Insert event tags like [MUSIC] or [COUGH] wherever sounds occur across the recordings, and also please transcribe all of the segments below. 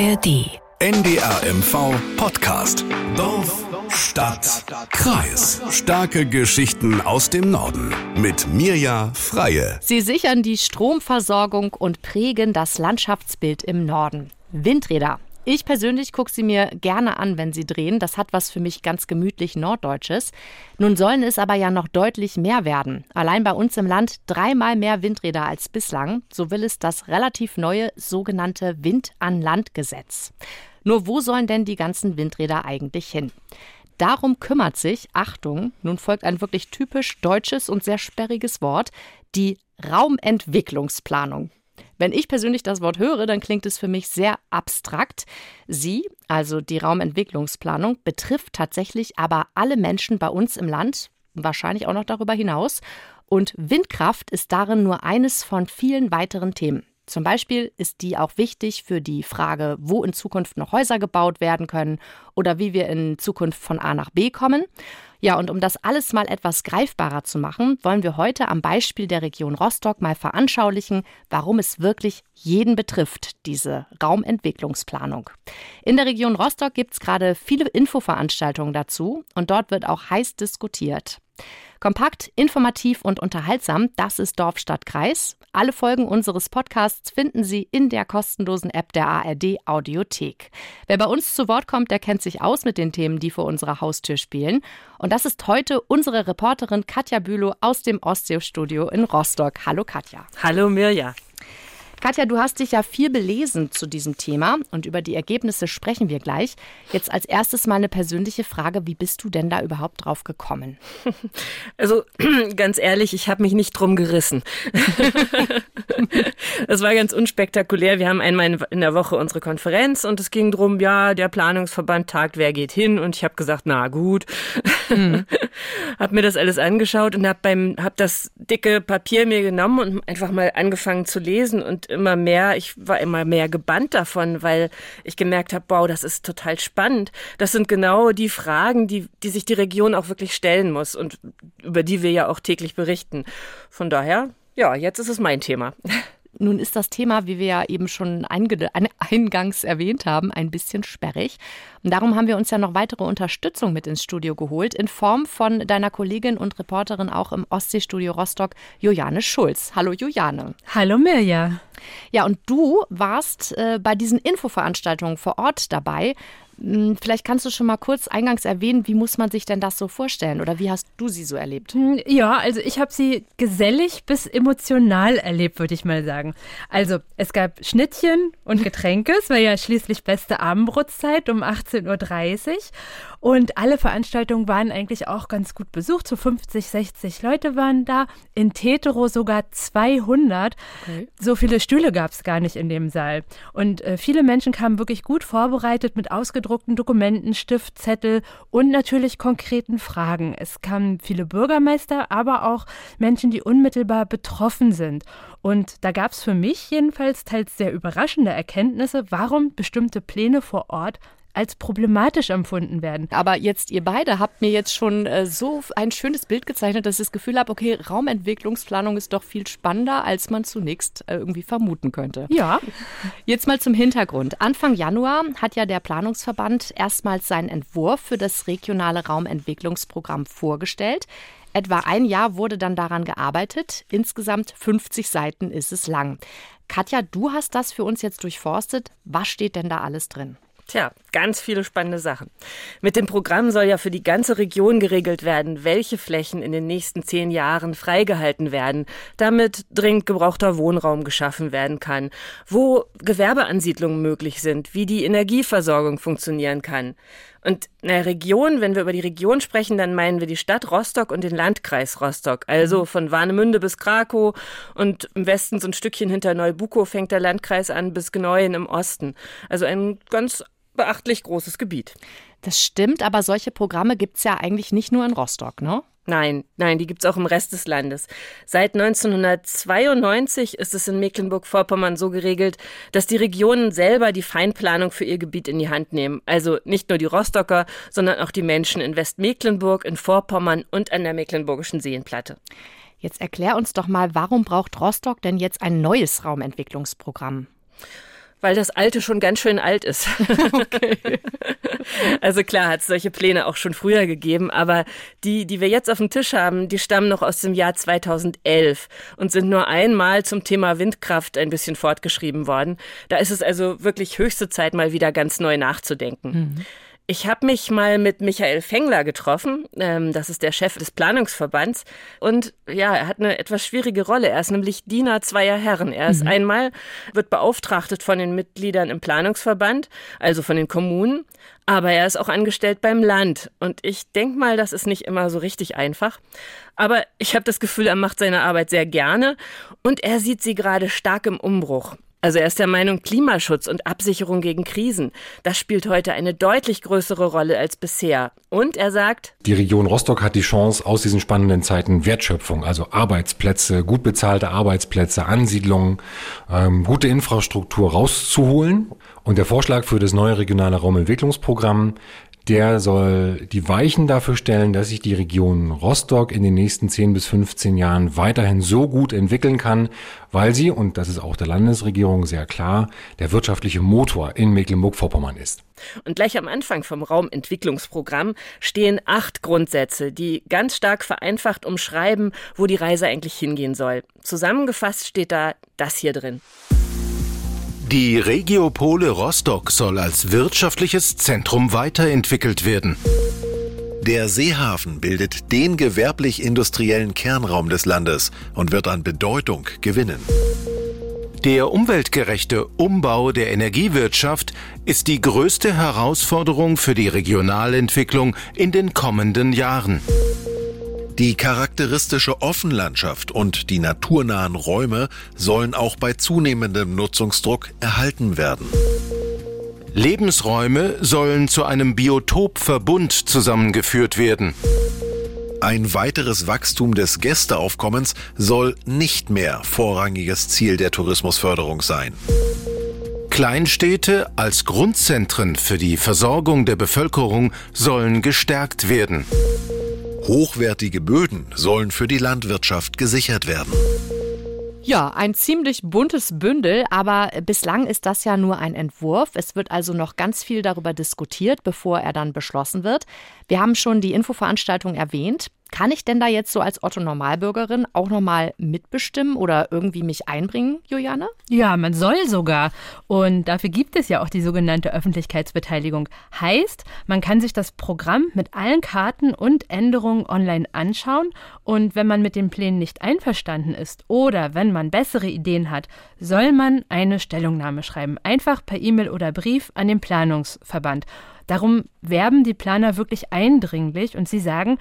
ARD. NDRMV Podcast. Dorf, Stadt, Kreis. Starke Geschichten aus dem Norden. Mit Mirja Freie. Sie sichern die Stromversorgung und prägen das Landschaftsbild im Norden. Windräder. Ich persönlich gucke sie mir gerne an, wenn sie drehen. Das hat was für mich ganz gemütlich Norddeutsches. Nun sollen es aber ja noch deutlich mehr werden. Allein bei uns im Land dreimal mehr Windräder als bislang. So will es das relativ neue sogenannte Wind-an-Land-Gesetz. Nur wo sollen denn die ganzen Windräder eigentlich hin? Darum kümmert sich, Achtung, nun folgt ein wirklich typisch deutsches und sehr sperriges Wort, die Raumentwicklungsplanung. Wenn ich persönlich das Wort höre, dann klingt es für mich sehr abstrakt. Sie, also die Raumentwicklungsplanung, betrifft tatsächlich aber alle Menschen bei uns im Land, wahrscheinlich auch noch darüber hinaus. Und Windkraft ist darin nur eines von vielen weiteren Themen. Zum Beispiel ist die auch wichtig für die Frage, wo in Zukunft noch Häuser gebaut werden können oder wie wir in Zukunft von A nach B kommen. Ja, und um das alles mal etwas greifbarer zu machen, wollen wir heute am Beispiel der Region Rostock mal veranschaulichen, warum es wirklich jeden betrifft, diese Raumentwicklungsplanung. In der Region Rostock gibt es gerade viele Infoveranstaltungen dazu und dort wird auch heiß diskutiert. Kompakt, informativ und unterhaltsam, das ist Dorf, Stadt, Kreis. Alle Folgen unseres Podcasts finden Sie in der kostenlosen App der ARD Audiothek. Wer bei uns zu Wort kommt, der kennt sich aus mit den Themen, die vor unserer Haustür spielen. Und das ist heute unsere Reporterin Katja Bülow aus dem Ostseestudio in Rostock. Hallo Katja. Hallo Mirja. Katja, du hast dich ja viel belesen zu diesem Thema und über die Ergebnisse sprechen wir gleich. Jetzt als erstes mal eine persönliche Frage, wie bist du denn da überhaupt drauf gekommen? [LAUGHS] Also [CLEARS THROAT] ganz ehrlich, ich habe mich nicht drum gerissen. [LAUGHS] Es war ganz unspektakulär. Wir haben einmal in der Woche unsere Konferenz und es ging drum, ja, der Planungsverband tagt, wer geht hin und ich habe gesagt, na gut. Mhm. [LAUGHS] hab mir das alles angeschaut und habe beim hab das dicke Papier mir genommen und einfach mal angefangen zu lesen und immer mehr, ich war immer mehr gebannt davon, weil ich gemerkt habe, wow, das ist total spannend. Das sind genau die Fragen, die, die sich die Region auch wirklich stellen muss und über die wir ja auch täglich berichten. Von daher, ja, jetzt ist es mein Thema. [LAUGHS] Nun ist das Thema, wie wir ja eben schon eingangs erwähnt haben, ein bisschen sperrig. Und darum haben wir uns ja noch weitere Unterstützung mit ins Studio geholt, in Form von deiner Kollegin und Reporterin auch im Ostseestudio Rostock, Juliane Schulz. Hallo Juliane. Hallo Mirja. Ja, und du warst äh, bei diesen Infoveranstaltungen vor Ort dabei. Hm, vielleicht kannst du schon mal kurz eingangs erwähnen, wie muss man sich denn das so vorstellen oder wie hast du sie so erlebt? Hm, ja, also ich habe sie gesellig bis emotional erlebt, würde ich mal sagen. Also es gab Schnittchen und Getränke, es war ja schließlich beste Abendbrotzeit um 18.30 Uhr und alle Veranstaltungen waren eigentlich auch ganz gut besucht, so 50, 60 Leute waren da, in Tetero sogar 200. Okay. So viele Stühle gab es gar nicht in dem Saal und äh, viele Menschen kamen wirklich gut vorbereitet mit ausgedruckten Dokumenten, Stift, Zettel und natürlich konkreten Fragen. Es kamen viele Bürgermeister, aber auch Menschen, die unmittelbar betroffen sind. Und da gab es für mich jedenfalls teils sehr überraschende Erkenntnisse, warum bestimmte Pläne vor Ort als problematisch empfunden werden. Aber jetzt, ihr beide habt mir jetzt schon äh, so ein schönes Bild gezeichnet, dass ich das Gefühl habe, okay, Raumentwicklungsplanung ist doch viel spannender, als man zunächst äh, irgendwie vermuten könnte. Ja. Jetzt mal zum Hintergrund. Anfang Januar hat ja der Planungsverband erstmals seinen Entwurf für das regionale Raumentwicklungsprogramm vorgestellt. Etwa ein Jahr wurde dann daran gearbeitet. Insgesamt 50 Seiten ist es lang. Katja, du hast das für uns jetzt durchforstet. Was steht denn da alles drin? Tja, ganz viele spannende Sachen. Mit dem Programm soll ja für die ganze Region geregelt werden, welche Flächen in den nächsten zehn Jahren freigehalten werden, damit dringend gebrauchter Wohnraum geschaffen werden kann, wo Gewerbeansiedlungen möglich sind, wie die Energieversorgung funktionieren kann. Und in der Region, wenn wir über die Region sprechen, dann meinen wir die Stadt Rostock und den Landkreis Rostock. Also mhm. von Warnemünde bis Krakow und im Westen so ein Stückchen hinter Neubukow fängt der Landkreis an bis Gneuen im Osten. Also ein ganz beachtlich großes Gebiet. Das stimmt, aber solche Programme gibt es ja eigentlich nicht nur in Rostock, ne? Nein, nein, die gibt es auch im Rest des Landes. Seit 1992 ist es in Mecklenburg-Vorpommern so geregelt, dass die Regionen selber die Feinplanung für ihr Gebiet in die Hand nehmen. Also nicht nur die Rostocker, sondern auch die Menschen in Westmecklenburg, in Vorpommern und an der Mecklenburgischen Seenplatte. Jetzt erklär uns doch mal, warum braucht Rostock denn jetzt ein neues Raumentwicklungsprogramm? Weil das Alte schon ganz schön alt ist. [LAUGHS] Okay. Also klar hat es solche Pläne auch schon früher gegeben, aber die, die wir jetzt auf dem Tisch haben, die stammen noch aus dem Jahr 2011 und sind nur einmal zum Thema Windkraft ein bisschen fortgeschrieben worden. Da ist es also wirklich höchste Zeit, mal wieder ganz neu nachzudenken. Mhm. Ich habe mich mal mit Michael Fengler getroffen. Ähm, das ist der Chef des Planungsverbands. Und ja, er hat eine etwas schwierige Rolle. Er ist nämlich Diener zweier Herren. Er ist mhm. einmal, wird beauftrachtet von den Mitgliedern im Planungsverband, also von den Kommunen. Aber er ist auch angestellt beim Land. Und ich denke mal, das ist nicht immer so richtig einfach. Aber ich habe das Gefühl, er macht seine Arbeit sehr gerne. Und er sieht sie gerade stark im Umbruch. Also er ist der Meinung, Klimaschutz und Absicherung gegen Krisen, das spielt heute eine deutlich größere Rolle als bisher. Und er sagt, die Region Rostock hat die Chance, aus diesen spannenden Zeiten Wertschöpfung, also Arbeitsplätze, gut bezahlte Arbeitsplätze, Ansiedlungen, ähm, gute Infrastruktur rauszuholen. Und der Vorschlag für das neue regionale Raumentwicklungsprogramm der soll die Weichen dafür stellen, dass sich die Region Rostock in den nächsten 10 bis 15 Jahren weiterhin so gut entwickeln kann, weil sie, und das ist auch der Landesregierung sehr klar, der wirtschaftliche Motor in Mecklenburg-Vorpommern ist. Und gleich am Anfang vom Raumentwicklungsprogramm stehen acht Grundsätze, die ganz stark vereinfacht umschreiben, wo die Reise eigentlich hingehen soll. Zusammengefasst steht da das hier drin. Die Regiopole Rostock soll als wirtschaftliches Zentrum weiterentwickelt werden. Der Seehafen bildet den gewerblich-industriellen Kernraum des Landes und wird an Bedeutung gewinnen. Der umweltgerechte Umbau der Energiewirtschaft ist die größte Herausforderung für die Regionalentwicklung in den kommenden Jahren. Die charakteristische Offenlandschaft und die naturnahen Räume sollen auch bei zunehmendem Nutzungsdruck erhalten werden. Lebensräume sollen zu einem Biotopverbund zusammengeführt werden. Ein weiteres Wachstum des Gästeaufkommens soll nicht mehr vorrangiges Ziel der Tourismusförderung sein. Kleinstädte als Grundzentren für die Versorgung der Bevölkerung sollen gestärkt werden. Hochwertige Böden sollen für die Landwirtschaft gesichert werden. Ja, ein ziemlich buntes Bündel, aber bislang ist das ja nur ein Entwurf. Es wird also noch ganz viel darüber diskutiert, bevor er dann beschlossen wird. Wir haben schon die Infoveranstaltung erwähnt. Kann ich denn da jetzt so als Otto Normalbürgerin auch nochmal mitbestimmen oder irgendwie mich einbringen, Juliane? Ja, man soll sogar. Und dafür gibt es ja auch die sogenannte Öffentlichkeitsbeteiligung. Heißt, man kann sich das Programm mit allen Karten und Änderungen online anschauen. Und wenn man mit den Plänen nicht einverstanden ist oder wenn man bessere Ideen hat, soll man eine Stellungnahme schreiben. Einfach per E-Mail oder Brief an den Planungsverband. Darum werben die Planer wirklich eindringlich und sie sagen,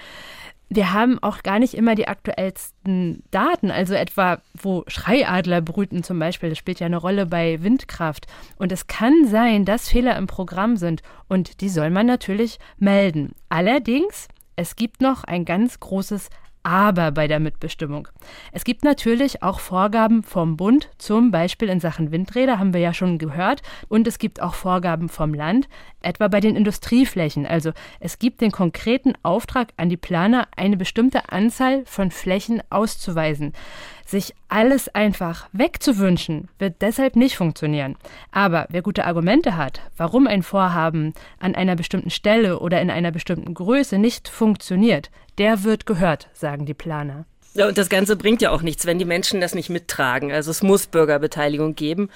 wir haben auch gar nicht immer die aktuellsten Daten, also etwa, wo Schreiadler brüten zum Beispiel, das spielt ja eine Rolle bei Windkraft. Und es kann sein, dass Fehler im Programm sind und die soll man natürlich melden. Allerdings, es gibt noch ein ganz großes aber bei der Mitbestimmung. Es gibt natürlich auch Vorgaben vom Bund, zum Beispiel in Sachen Windräder, haben wir ja schon gehört, und es gibt auch Vorgaben vom Land, etwa bei den Industrieflächen. Also es gibt den konkreten Auftrag an die Planer, eine bestimmte Anzahl von Flächen auszuweisen. Sich alles einfach wegzuwünschen, wird deshalb nicht funktionieren. Aber wer gute Argumente hat, warum ein Vorhaben an einer bestimmten Stelle oder in einer bestimmten Größe nicht funktioniert, der wird gehört, sagen die Planer. Ja, und das Ganze bringt ja auch nichts, wenn die Menschen das nicht mittragen. Also es muss Bürgerbeteiligung geben.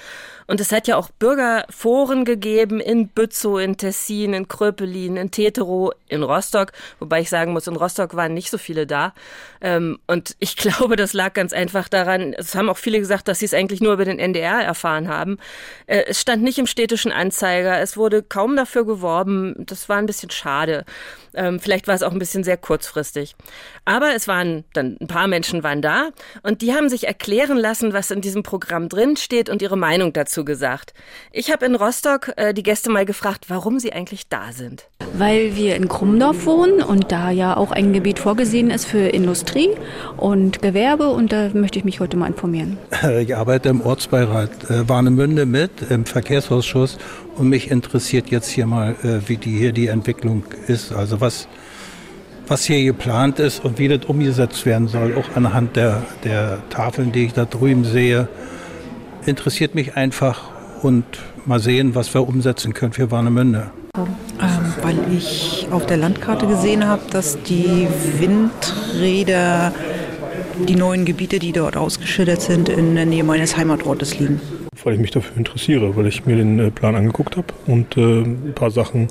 Und es hat ja auch Bürgerforen gegeben in Bützow, in Tessin, in Kröpelin, in Teterow, in Rostock. Wobei ich sagen muss, in Rostock waren nicht so viele da. Ähm, und ich [LAUGHS] glaube, das lag ganz einfach daran, es haben auch viele gesagt, dass sie es eigentlich nur über den NDR erfahren haben. Äh, es stand nicht im städtischen Anzeiger. Es wurde kaum dafür geworben. Das war ein bisschen schade. Ähm, vielleicht war es auch ein bisschen sehr kurzfristig. Aber es waren dann ein paar Menschen waren da und die haben sich erklären lassen, was in diesem Programm drin steht und ihre Meinung dazu gesagt. Ich habe in Rostock äh, die Gäste mal gefragt, warum sie eigentlich da sind. Weil wir in Krummdorf wohnen und da ja auch ein Gebiet vorgesehen ist für Industrie und Gewerbe und da möchte ich mich heute mal informieren. [LAUGHS] Ich arbeite im Ortsbeirat äh, Warnemünde mit, im Verkehrsausschuss und mich interessiert jetzt hier mal, äh, wie die hier die Entwicklung ist, also was was hier geplant ist und wie das umgesetzt werden soll, auch anhand der, der Tafeln, die ich da drüben sehe interessiert mich einfach und mal sehen, was wir umsetzen können für Warnemünde. Ähm, weil ich auf der Landkarte gesehen habe, dass die Windräder, die neuen Gebiete, die dort ausgeschildert sind, in der Nähe meines Heimatortes liegen. Weil ich mich dafür interessiere, weil ich mir den äh, Plan angeguckt habe und äh, ein paar Sachen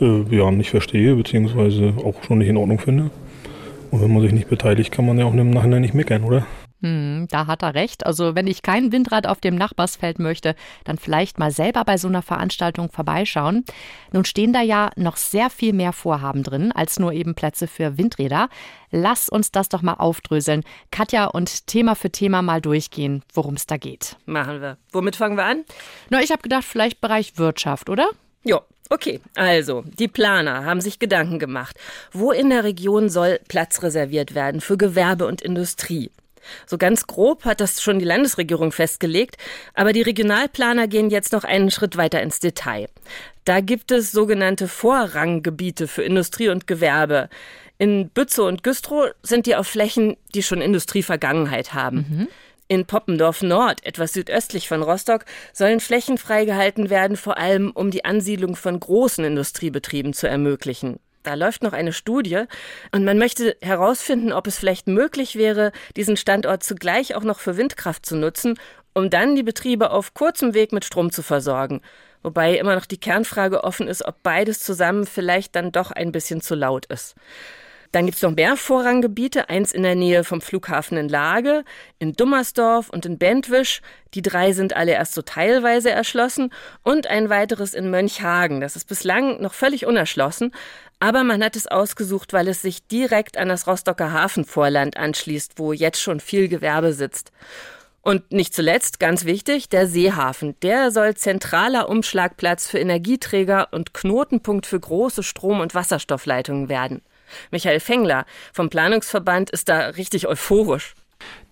äh, ja, nicht verstehe, beziehungsweise auch schon nicht in Ordnung finde. Und wenn man sich nicht beteiligt, kann man ja auch im Nachhinein nicht meckern, oder? Hm, da hat er recht. Also wenn ich kein Windrad auf dem Nachbarsfeld möchte, dann vielleicht mal selber bei so einer Veranstaltung vorbeischauen. Nun stehen da ja noch sehr viel mehr Vorhaben drin, als nur eben Plätze für Windräder. Lass uns das doch mal aufdröseln. Katja und Thema für Thema mal durchgehen, worum es da geht. Machen wir. Womit fangen wir an? Na, ich habe gedacht, vielleicht Bereich Wirtschaft, oder? Ja, Okay, also, die Planer haben sich Gedanken gemacht. Wo in der Region soll Platz reserviert werden für Gewerbe und Industrie? So ganz grob hat das schon die Landesregierung festgelegt, aber die Regionalplaner gehen jetzt noch einen Schritt weiter ins Detail. Da gibt es sogenannte Vorranggebiete für Industrie und Gewerbe. In Bützow und Güstrow sind die auf Flächen, die schon Industrievergangenheit haben. Mhm. In Poppendorf Nord, etwas südöstlich von Rostock, sollen Flächen freigehalten werden, vor allem um die Ansiedlung von großen Industriebetrieben zu ermöglichen. Da läuft noch eine Studie und man möchte herausfinden, ob es vielleicht möglich wäre, diesen Standort zugleich auch noch für Windkraft zu nutzen, um dann die Betriebe auf kurzem Weg mit Strom zu versorgen. Wobei immer noch die Kernfrage offen ist, ob beides zusammen vielleicht dann doch ein bisschen zu laut ist. Dann gibt es noch mehr Vorranggebiete, eins in der Nähe vom Flughafen in Lage, in Dummersdorf und in Bentwisch. Die drei sind alle erst so teilweise erschlossen und ein weiteres in Mönchhagen. Das ist bislang noch völlig unerschlossen, aber man hat es ausgesucht, weil es sich direkt an das Rostocker Hafenvorland anschließt, wo jetzt schon viel Gewerbe sitzt. Und nicht zuletzt, ganz wichtig, der Seehafen. Der soll zentraler Umschlagplatz für Energieträger und Knotenpunkt für große Strom- und Wasserstoffleitungen werden. Michael Fengler vom Planungsverband ist da richtig euphorisch.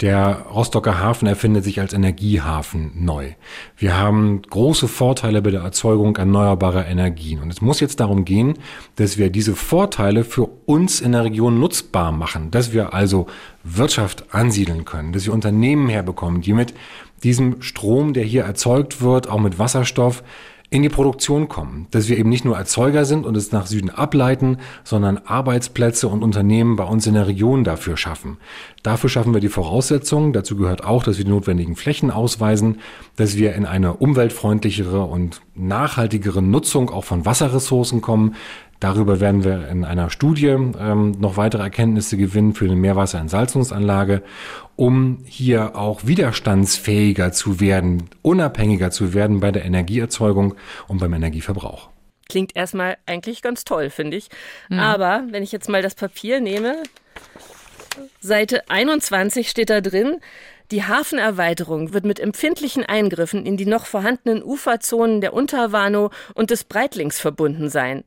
Der Rostocker Hafen erfindet sich als Energiehafen neu. Wir haben große Vorteile bei der Erzeugung erneuerbarer Energien. Und es muss jetzt darum gehen, dass wir diese Vorteile für uns in der Region nutzbar machen, dass wir also Wirtschaft ansiedeln können, dass wir Unternehmen herbekommen, die mit diesem Strom, der hier erzeugt wird, auch mit Wasserstoff, in die Produktion kommen. Dass wir eben nicht nur Erzeuger sind und es nach Süden ableiten, sondern Arbeitsplätze und Unternehmen bei uns in der Region dafür schaffen. Dafür schaffen wir die Voraussetzungen. Dazu gehört auch, dass wir die notwendigen Flächen ausweisen, dass wir in eine umweltfreundlichere und nachhaltigere Nutzung auch von Wasserressourcen kommen, Darüber werden wir in einer Studie ähm, noch weitere Erkenntnisse gewinnen für eine Meerwasserentsalzungsanlage, um hier auch widerstandsfähiger zu werden, unabhängiger zu werden bei der Energieerzeugung und beim Energieverbrauch. Klingt erstmal eigentlich ganz toll, finde ich. Mhm. Aber wenn ich jetzt mal das Papier nehme, Seite 21 steht da drin, die Hafenerweiterung wird mit empfindlichen Eingriffen in die noch vorhandenen Uferzonen der Unterwarnow und des Breitlings verbunden sein.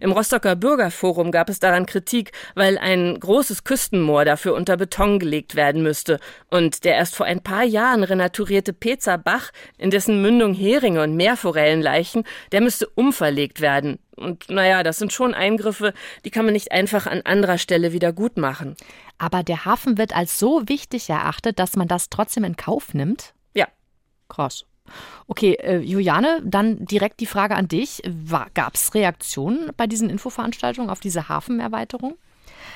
Im Rostocker Bürgerforum gab es daran Kritik, weil ein großes Küstenmoor dafür unter Beton gelegt werden müsste und der erst vor ein paar Jahren renaturierte Pezer Bach, in dessen Mündung Heringe und Meerforellen leichen, der müsste umverlegt werden. Und naja, das sind schon Eingriffe, die kann man nicht einfach an anderer Stelle wieder gut machen. Aber der Hafen wird als so wichtig erachtet, dass man das trotzdem in Kauf nimmt? Ja. Krass. Okay, äh, Juliane, dann direkt die Frage an dich. Gab es Reaktionen bei diesen Infoveranstaltungen auf diese Hafenerweiterung?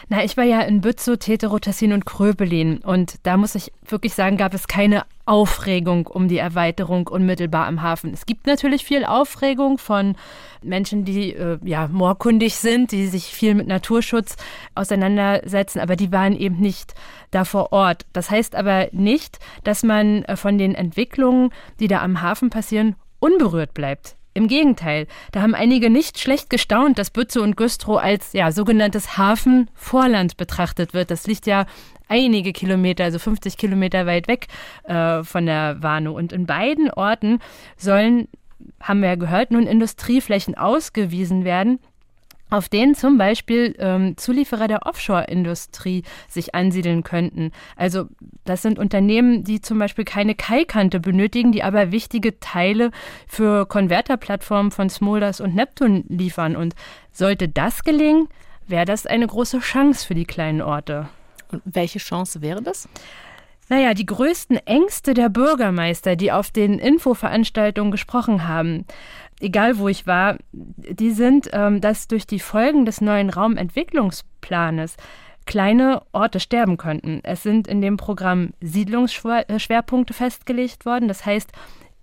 Na, ich war ja in Bützow, Tetero, Tessin und Kröbelin und da muss ich wirklich sagen, gab es keine Aufregung um die Erweiterung unmittelbar am Hafen. Es gibt natürlich viel Aufregung von Menschen, die äh, ja moorkundig sind, die sich viel mit Naturschutz auseinandersetzen, aber die waren eben nicht da vor Ort. Das heißt aber nicht, dass man äh, von den Entwicklungen, die da am Hafen passieren, unberührt bleibt. Im Gegenteil, da haben einige nicht schlecht gestaunt, dass Bützow und Güstrow als ja, sogenanntes Hafenvorland betrachtet wird. Das liegt ja einige Kilometer, also 50 Kilometer weit weg äh, von der Warnow. Und in beiden Orten sollen, haben wir ja gehört, nun Industrieflächen ausgewiesen werden, auf denen zum Beispiel ähm, Zulieferer der Offshore-Industrie sich ansiedeln könnten. Also das sind Unternehmen, die zum Beispiel keine Kaikante benötigen, die aber wichtige Teile für Konverterplattformen von Smolders und Neptun liefern. Und sollte das gelingen, wäre das eine große Chance für die kleinen Orte. Und welche Chance wäre das? Naja, die größten Ängste der Bürgermeister, die auf den Infoveranstaltungen gesprochen haben, egal wo ich war, die sind, ähm, dass durch die Folgen des neuen Raumentwicklungsplanes kleine Orte sterben könnten. Es sind in dem Programm Siedlungsschwerpunkte festgelegt worden. Das heißt,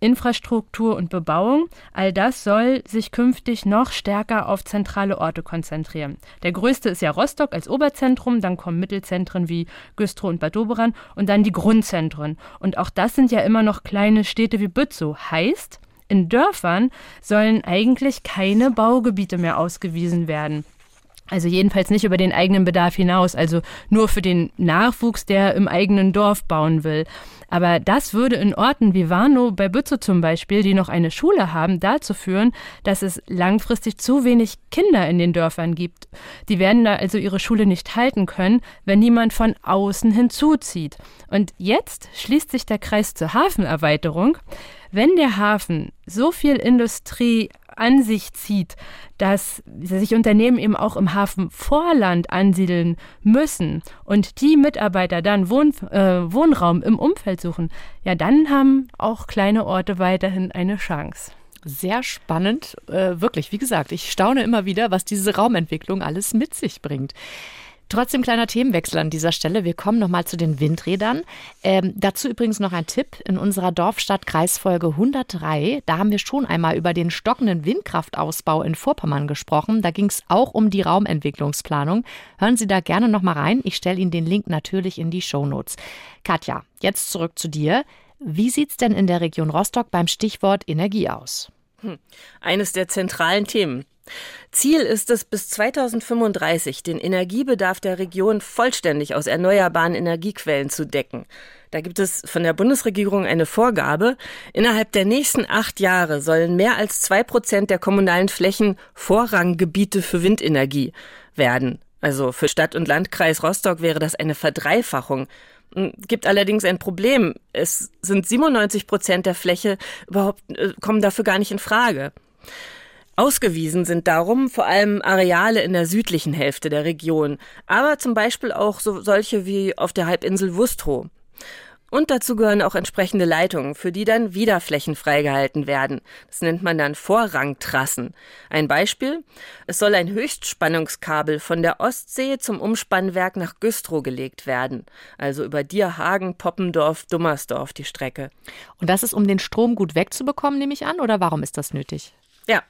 Infrastruktur und Bebauung, all das soll sich künftig noch stärker auf zentrale Orte konzentrieren. Der größte ist ja Rostock als Oberzentrum, dann kommen Mittelzentren wie Güstrow und Bad Doberan und dann die Grundzentren. Und auch das sind ja immer noch kleine Städte wie Bützow. Heißt, in Dörfern sollen eigentlich keine Baugebiete mehr ausgewiesen werden. Also jedenfalls nicht über den eigenen Bedarf hinaus, also nur für den Nachwuchs, der im eigenen Dorf bauen will. Aber das würde in Orten wie Warnow bei Bützow zum Beispiel, die noch eine Schule haben, dazu führen, dass es langfristig zu wenig Kinder in den Dörfern gibt. Die werden da also ihre Schule nicht halten können, wenn niemand von außen hinzuzieht. Und jetzt schließt sich der Kreis zur Hafenerweiterung. Wenn der Hafen so viel Industrie an sich zieht, dass sich Unternehmen eben auch im Hafenvorland ansiedeln müssen und die Mitarbeiter dann Wohn, äh, Wohnraum im Umfeld suchen, ja, dann haben auch kleine Orte weiterhin eine Chance. Sehr spannend, äh, wirklich. Wie gesagt, ich staune immer wieder, was diese Raumentwicklung alles mit sich bringt. Trotzdem kleiner Themenwechsel an dieser Stelle. Wir kommen nochmal zu den Windrädern. Ähm, dazu übrigens noch ein Tipp. In unserer Dorfstadt-Kreisfolge 103, da haben wir schon einmal über den stockenden Windkraftausbau in Vorpommern gesprochen. Da ging es auch um die Raumentwicklungsplanung. Hören Sie da gerne nochmal rein. Ich stelle Ihnen den Link natürlich in die Shownotes. Katja, jetzt zurück zu dir. Wie sieht es denn in der Region Rostock beim Stichwort Energie aus? Hm. Eines der zentralen Themen. Ziel ist es, bis 2035 den Energiebedarf der Region vollständig aus erneuerbaren Energiequellen zu decken. Da gibt es von der Bundesregierung eine Vorgabe. Innerhalb der nächsten acht Jahre sollen mehr als zwei Prozent der kommunalen Flächen Vorranggebiete für Windenergie werden. Also für Stadt und Landkreis Rostock wäre das eine Verdreifachung. Hm, gibt allerdings ein Problem. Es sind 97 Prozent der Fläche überhaupt, äh, kommen dafür gar nicht in Frage. Ausgewiesen sind darum vor allem Areale in der südlichen Hälfte der Region, aber zum Beispiel auch so solche wie auf der Halbinsel Wustrow. Und dazu gehören auch entsprechende Leitungen, für die dann wieder Flächen freigehalten werden. Das nennt man dann Vorrangtrassen. Ein Beispiel. Es soll ein Höchstspannungskabel von der Ostsee zum Umspannwerk nach Güstrow gelegt werden. Also über Dierhagen, Poppendorf, Dummersdorf die Strecke. Und das ist, um den Strom gut wegzubekommen, nehme ich an, oder warum ist das nötig? Ja,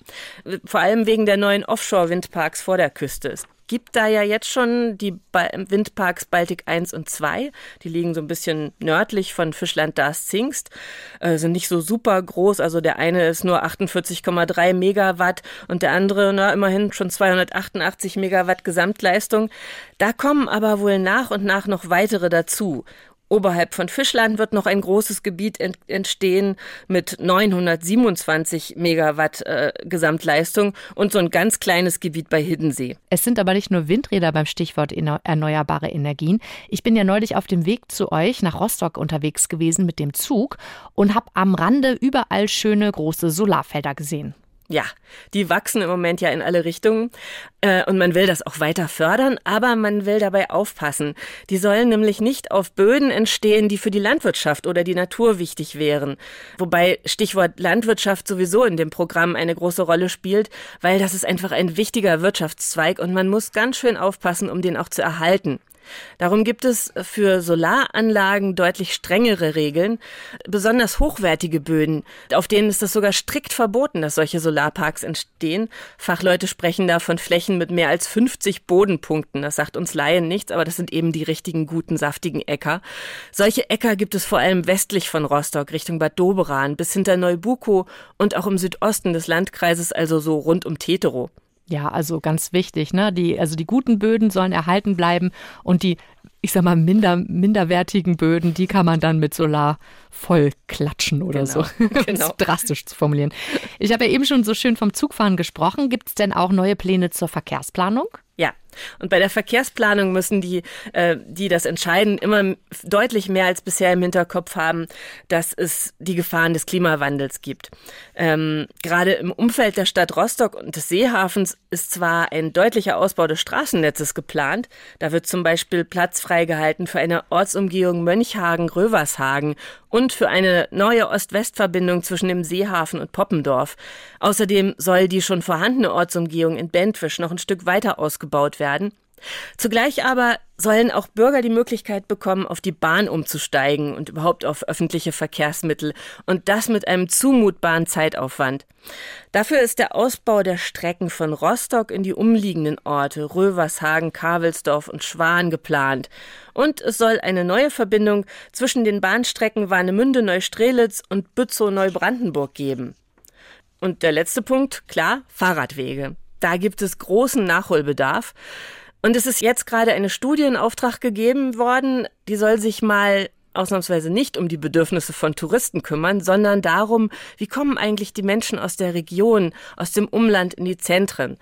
vor allem wegen der neuen Offshore-Windparks vor der Küste. Gibt da ja jetzt schon die Windparks Baltic 1 und 2. Die liegen so ein bisschen nördlich von Fischland das Zingst, äh, sind nicht so super groß. Also der eine ist nur 48,3 Megawatt und der andere, na, immerhin schon 288 Megawatt Gesamtleistung. Da kommen aber wohl nach und nach noch weitere dazu. Oberhalb von Fischland wird noch ein großes Gebiet entstehen mit 927 Megawatt äh, Gesamtleistung und so ein ganz kleines Gebiet bei Hiddensee. Es sind aber nicht nur Windräder beim Stichwort erneuerbare Energien. Ich bin ja neulich auf dem Weg zu euch nach Rostock unterwegs gewesen mit dem Zug und habe am Rande überall schöne große Solarfelder gesehen. Ja, die wachsen im Moment ja in alle Richtungen äh, und man will das auch weiter fördern, aber man will dabei aufpassen. Die sollen nämlich nicht auf Böden entstehen, die für die Landwirtschaft oder die Natur wichtig wären. Wobei Stichwort Landwirtschaft sowieso in dem Programm eine große Rolle spielt, weil das ist einfach ein wichtiger Wirtschaftszweig und man muss ganz schön aufpassen, um den auch zu erhalten. Darum gibt es für Solaranlagen deutlich strengere Regeln, besonders hochwertige Böden, auf denen ist es sogar strikt verboten, dass solche Solarparks entstehen. Fachleute sprechen da von Flächen mit mehr als 50 Bodenpunkten. Das sagt uns Laien nichts, aber das sind eben die richtigen, guten, saftigen Äcker. Solche Äcker gibt es vor allem westlich von Rostock, Richtung Bad Doberan, bis hinter Neubuko und auch im Südosten des Landkreises, also so rund um Teterow. Ja, also ganz wichtig, ne? Die, also die guten Böden sollen erhalten bleiben und die, ich sag mal, minder, minderwertigen Böden, die kann man dann mit Solar voll klatschen oder genau, so. Genau. [LAUGHS] drastisch zu formulieren. Ich habe ja eben schon so schön vom Zugfahren gesprochen. Gibt es denn auch neue Pläne zur Verkehrsplanung? Ja, und bei der Verkehrsplanung müssen die, äh, die das entscheiden, immer deutlich mehr als bisher im Hinterkopf haben, dass es die Gefahren des Klimawandels gibt. Ähm, gerade im Umfeld der Stadt Rostock und des Seehafens ist zwar ein deutlicher Ausbau des Straßennetzes geplant. Da wird zum Beispiel Platz freigehalten für eine Ortsumgehung Mönchhagen-Rövershagen und für eine neue Ost-West-Verbindung zwischen dem Seehafen und Poppendorf. Außerdem soll die schon vorhandene Ortsumgehung in Bentwisch noch ein Stück weiter ausgebaut werden werden. Zugleich aber sollen auch Bürger die Möglichkeit bekommen, auf die Bahn umzusteigen und überhaupt auf öffentliche Verkehrsmittel und das mit einem zumutbaren Zeitaufwand. Dafür ist der Ausbau der Strecken von Rostock in die umliegenden Orte Rövershagen, Kavelsdorf und Schwan geplant. Und es soll eine neue Verbindung zwischen den Bahnstrecken Warnemünde, Neustrelitz und Bützow, Neubrandenburg geben. Und der letzte Punkt, klar, Fahrradwege. Da gibt es großen Nachholbedarf. Und es ist jetzt gerade eine Studie in Auftrag gegeben worden, die soll sich mal ausnahmsweise nicht um die Bedürfnisse von Touristen kümmern, sondern darum, wie kommen eigentlich die Menschen aus der Region, aus dem Umland in die Zentren.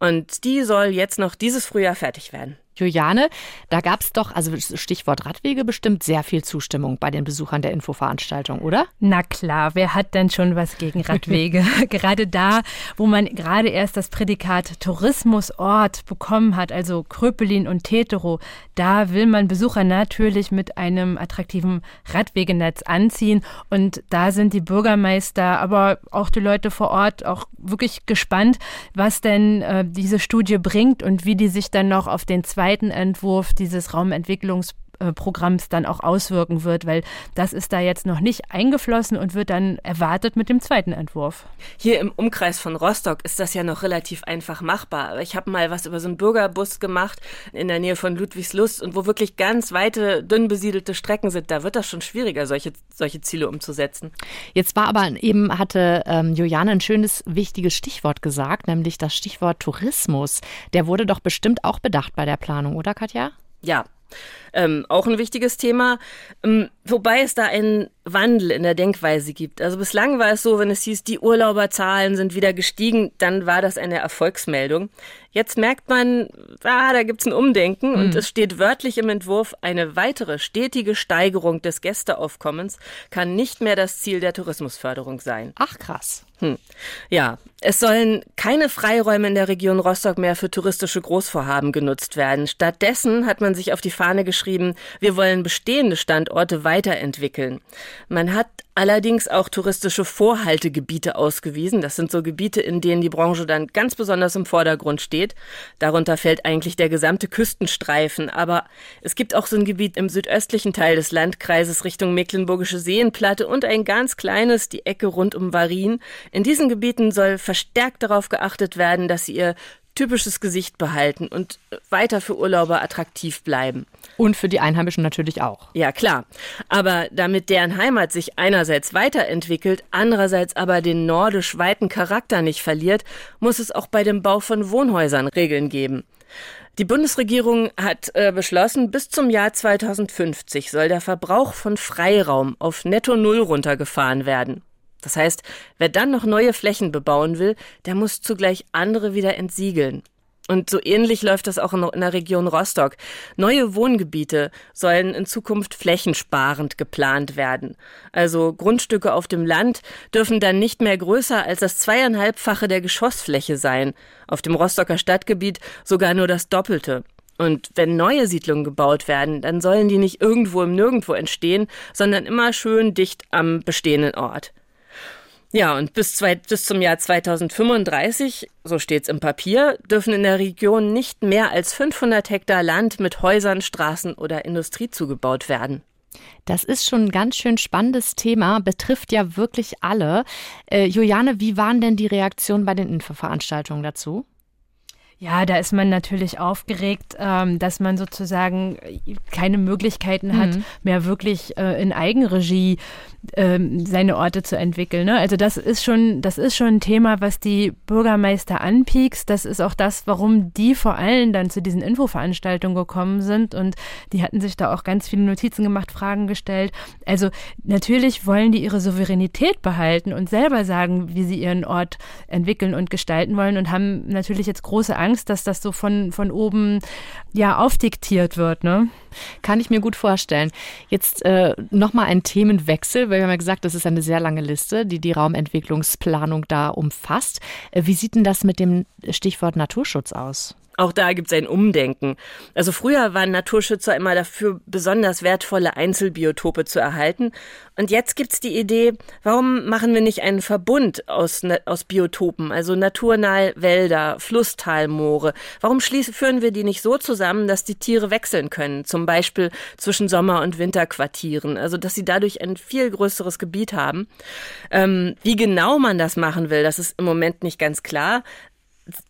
Und die soll jetzt noch dieses Frühjahr fertig werden. Juliane, da gab es doch, also Stichwort Radwege, bestimmt sehr viel Zustimmung bei den Besuchern der Infoveranstaltung, oder? Na klar, wer hat denn schon was gegen Radwege? [LAUGHS] gerade da, wo man gerade erst das Prädikat Tourismusort bekommen hat, also Kröpelin und Tetero, da will man Besucher natürlich mit einem attraktiven Radwegenetz anziehen. Und da sind die Bürgermeister, aber auch die Leute vor Ort auch wirklich gespannt, was denn äh, diese Studie bringt und wie die sich dann noch auf den zwei zweiten Entwurf dieses Raumentwicklungsprojekts Programms dann auch auswirken wird, weil das ist da jetzt noch nicht eingeflossen und wird dann erwartet mit dem zweiten Entwurf. Hier im Umkreis von Rostock ist das ja noch relativ einfach machbar. Ich habe mal was über so einen Bürgerbus gemacht in der Nähe von Ludwigslust und wo wirklich ganz weite, dünn besiedelte Strecken sind, da wird das schon schwieriger, solche, solche Ziele umzusetzen. Jetzt war aber eben, hatte ähm, Juliane ein schönes, wichtiges Stichwort gesagt, nämlich das Stichwort Tourismus. Der wurde doch bestimmt auch bedacht bei der Planung, oder Katja? Ja, ähm, auch ein wichtiges Thema. Ähm, wobei es da einen Wandel in der Denkweise gibt. Also bislang war es so, wenn es hieß, die Urlauberzahlen sind wieder gestiegen, dann war das eine Erfolgsmeldung. Jetzt merkt man, ah, da gibt's ein Umdenken mhm. und es steht wörtlich im Entwurf, eine weitere stetige Steigerung des Gästeaufkommens kann nicht mehr das Ziel der Tourismusförderung sein. Ach krass. Hm. Ja, es sollen keine Freiräume in der Region Rostock mehr für touristische Großvorhaben genutzt werden. Stattdessen hat man sich auf die Fahne geschrieben, wir wollen bestehende Standorte weiterentwickeln. Man hat allerdings auch touristische Vorhaltegebiete ausgewiesen. Das sind so Gebiete, in denen die Branche dann ganz besonders im Vordergrund steht. Darunter fällt eigentlich der gesamte Küstenstreifen. Aber es gibt auch so ein Gebiet im südöstlichen Teil des Landkreises Richtung Mecklenburgische Seenplatte und ein ganz kleines, die Ecke rund um Varin. In diesen Gebieten soll verstärkt darauf geachtet werden, dass sie ihr typisches Gesicht behalten und weiter für Urlauber attraktiv bleiben. Und für die Einheimischen natürlich auch. Ja, klar. Aber damit deren Heimat sich einerseits weiterentwickelt, andererseits aber den nordisch weiten Charakter nicht verliert, muss es auch bei dem Bau von Wohnhäusern Regeln geben. Die Bundesregierung hat äh, beschlossen, bis zum Jahr 2050 soll der Verbrauch von Freiraum auf Netto Null runtergefahren werden. Das heißt, wer dann noch neue Flächen bebauen will, der muss zugleich andere wieder entsiegeln. Und so ähnlich läuft das auch in der Region Rostock. Neue Wohngebiete sollen in Zukunft flächensparend geplant werden. Also Grundstücke auf dem Land dürfen dann nicht mehr größer als das zweieinhalbfache der Geschossfläche sein. Auf dem Rostocker Stadtgebiet sogar nur das Doppelte. Und wenn neue Siedlungen gebaut werden, dann sollen die nicht irgendwo im Nirgendwo entstehen, sondern immer schön dicht am bestehenden Ort. Ja, und bis, zwei, bis zum Jahr 2035, so steht's im Papier, dürfen in der Region nicht mehr als 500 Hektar Land mit Häusern, Straßen oder Industrie zugebaut werden. Das ist schon ein ganz schön spannendes Thema, betrifft ja wirklich alle. Äh, Juliane, wie waren denn die Reaktionen bei den Infoveranstaltungen dazu? Ja, da ist man natürlich aufgeregt, ähm, dass man sozusagen keine Möglichkeiten hat, mhm. mehr wirklich äh, in Eigenregie ähm, seine Orte zu entwickeln. Ne? Also das ist schon, das ist schon ein Thema, was die Bürgermeister anpiekst. Das ist auch das, warum die vor allem dann zu diesen Infoveranstaltungen gekommen sind und die hatten sich da auch ganz viele Notizen gemacht, Fragen gestellt. Also natürlich wollen die ihre Souveränität behalten und selber sagen, wie sie ihren Ort entwickeln und gestalten wollen und haben natürlich jetzt große Angst Angst, dass das so von, von oben ja aufdiktiert wird. Ne? Kann ich mir gut vorstellen. Jetzt äh, nochmal ein Themenwechsel, weil wir haben ja gesagt, das ist eine sehr lange Liste, die die Raumentwicklungsplanung da umfasst. Äh, wie sieht denn das mit dem Stichwort Naturschutz aus? Auch da gibt es ein Umdenken. Also früher waren Naturschützer immer dafür, besonders wertvolle Einzelbiotope zu erhalten. Und jetzt gibt's die Idee, warum machen wir nicht einen Verbund aus, aus Biotopen, also naturnahe Wälder, Flusstalmoore? Warum führen wir die nicht so zusammen, dass die Tiere wechseln können? Zum Beispiel zwischen Sommer- und Winterquartieren. Also, dass sie dadurch ein viel größeres Gebiet haben. Ähm, wie genau man das machen will, das ist im Moment nicht ganz klar.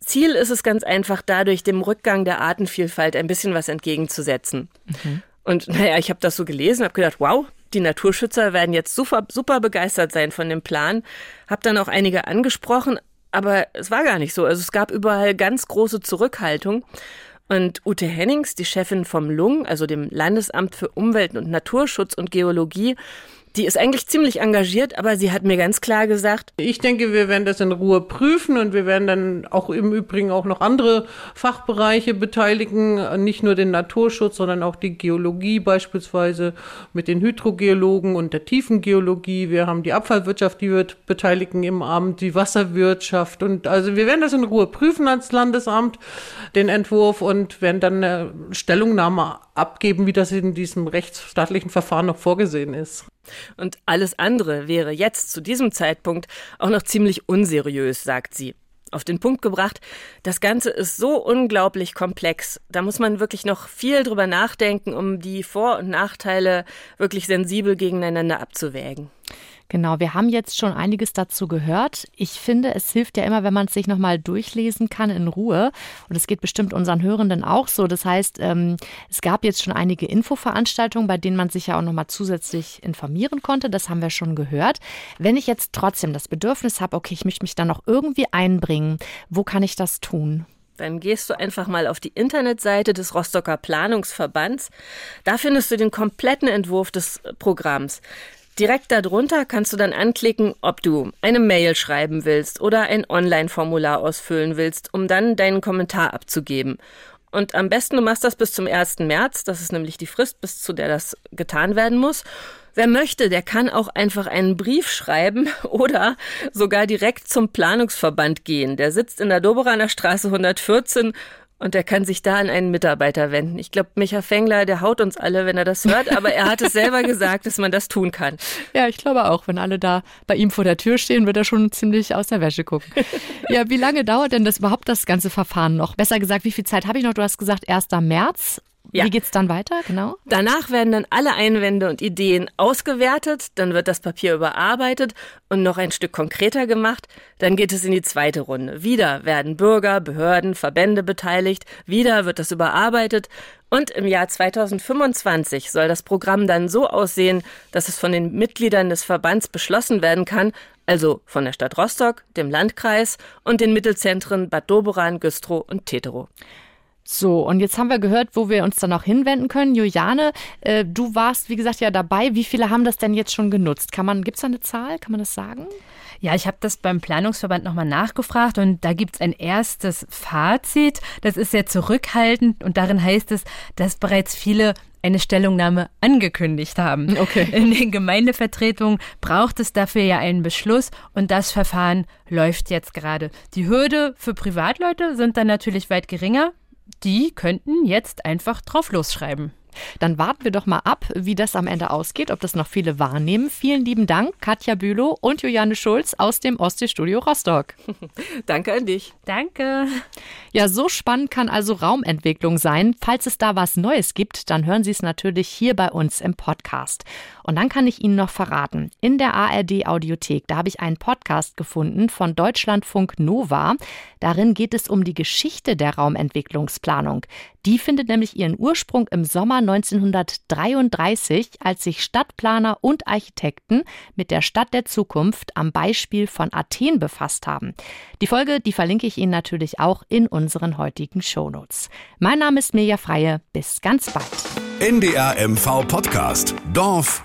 Ziel ist es ganz einfach, dadurch dem Rückgang der Artenvielfalt ein bisschen was entgegenzusetzen. Mhm. Und naja, ich habe das so gelesen, habe gedacht, wow, die Naturschützer werden jetzt super, super begeistert sein von dem Plan. Habe dann auch einige angesprochen, aber es war gar nicht so. Also es gab überall ganz große Zurückhaltung. Und Ute Hennings, die Chefin vom LUNG, also dem Landesamt für Umwelt und Naturschutz und Geologie, die ist eigentlich ziemlich engagiert, aber sie hat mir ganz klar gesagt, ich denke, wir werden das in Ruhe prüfen und wir werden dann auch im Übrigen auch noch andere Fachbereiche beteiligen, nicht nur den Naturschutz, sondern auch die Geologie beispielsweise mit den Hydrogeologen und der Tiefengeologie. Wir haben die Abfallwirtschaft, die wird beteiligen im Amt, die Wasserwirtschaft und also wir werden das in Ruhe prüfen als Landesamt, den Entwurf und werden dann eine Stellungnahme abgeben, wie das in diesem rechtsstaatlichen Verfahren noch vorgesehen ist. Und alles andere wäre jetzt zu diesem Zeitpunkt auch noch ziemlich unseriös, sagt sie. Auf den Punkt gebracht, das Ganze ist so unglaublich komplex. Da muss man wirklich noch viel drüber nachdenken, um die Vor- und Nachteile wirklich sensibel gegeneinander abzuwägen. Genau, wir haben jetzt schon einiges dazu gehört. Ich finde, es hilft ja immer, wenn man es sich nochmal durchlesen kann in Ruhe. Und es geht bestimmt unseren Hörenden auch so. Das heißt, ähm, es gab jetzt schon einige Infoveranstaltungen, bei denen man sich ja auch nochmal zusätzlich informieren konnte. Das haben wir schon gehört. Wenn ich jetzt trotzdem das Bedürfnis habe, okay, ich möchte mich da noch irgendwie einbringen, wo kann ich das tun? Dann gehst du einfach mal auf die Internetseite des Rostocker Planungsverbands. Da findest du den kompletten Entwurf des Programms. Direkt darunter kannst du dann anklicken, ob du eine Mail schreiben willst oder ein Online-Formular ausfüllen willst, um dann deinen Kommentar abzugeben. Und am besten du machst das bis zum 1. März, das ist nämlich die Frist, bis zu der das getan werden muss. Wer möchte, der kann auch einfach einen Brief schreiben [LAUGHS] oder sogar direkt zum Planungsverband gehen. Der sitzt in der Doberaner Straße 114 und er kann sich da an einen Mitarbeiter wenden. Ich glaube, Micha Fengler, der haut uns alle, wenn er das hört, aber er hat es selber [LAUGHS] gesagt, dass man das tun kann. Ja, ich glaube auch. Wenn alle da bei ihm vor der Tür stehen, wird er schon ziemlich aus der Wäsche gucken. [LAUGHS] Ja, wie lange dauert denn das überhaupt das ganze Verfahren noch? Besser gesagt, wie viel Zeit habe ich noch? Du hast gesagt, 1. März. Ja. Wie geht's dann weiter, genau? Danach werden dann alle Einwände und Ideen ausgewertet, dann wird das Papier überarbeitet und noch ein Stück konkreter gemacht, dann geht es in die zweite Runde. Wieder werden Bürger, Behörden, Verbände beteiligt, wieder wird das überarbeitet und im Jahr 2025 soll das Programm dann so aussehen, dass es von den Mitgliedern des Verbands beschlossen werden kann, also von der Stadt Rostock, dem Landkreis und den Mittelzentren Bad Doberan, Güstrow und Teterow. So, und jetzt haben wir gehört, wo wir uns dann auch hinwenden können. Juliane, äh, du warst, wie gesagt, ja dabei. Wie viele haben das denn jetzt schon genutzt? Kann man, gibt es da eine Zahl? Kann man das sagen? Ja, ich habe das beim Planungsverband nochmal nachgefragt und da gibt es ein erstes Fazit. Das ist sehr zurückhaltend und darin heißt es, dass bereits viele eine Stellungnahme angekündigt haben. Okay. [LAUGHS] In den Gemeindevertretungen braucht es dafür ja einen Beschluss und das Verfahren läuft jetzt gerade. Die Hürde für Privatleute sind dann natürlich weit geringer die könnten jetzt einfach drauf losschreiben. Dann warten wir doch mal ab, wie das am Ende ausgeht, ob das noch viele wahrnehmen. Vielen lieben Dank, Katja Bülow und Juliane Schulz aus dem Ostseestudio Rostock. [LAUGHS] Danke an dich. Danke. Ja, so spannend kann also Raumentwicklung sein. Falls es da was Neues gibt, dann hören Sie es natürlich hier bei uns im Podcast. Und dann kann ich Ihnen noch verraten, in der ARD Audiothek, da habe ich einen Podcast gefunden von Deutschlandfunk Nova. Darin geht es um die Geschichte der Raumentwicklungsplanung. Die findet nämlich ihren Ursprung im Sommer 1933, als sich Stadtplaner und Architekten mit der Stadt der Zukunft am Beispiel von Athen befasst haben. Die Folge, die verlinke ich Ihnen natürlich auch in unseren heutigen Shownotes. Mein Name ist Mirja Freie. Bis ganz bald. NDR MV Podcast. Dorf,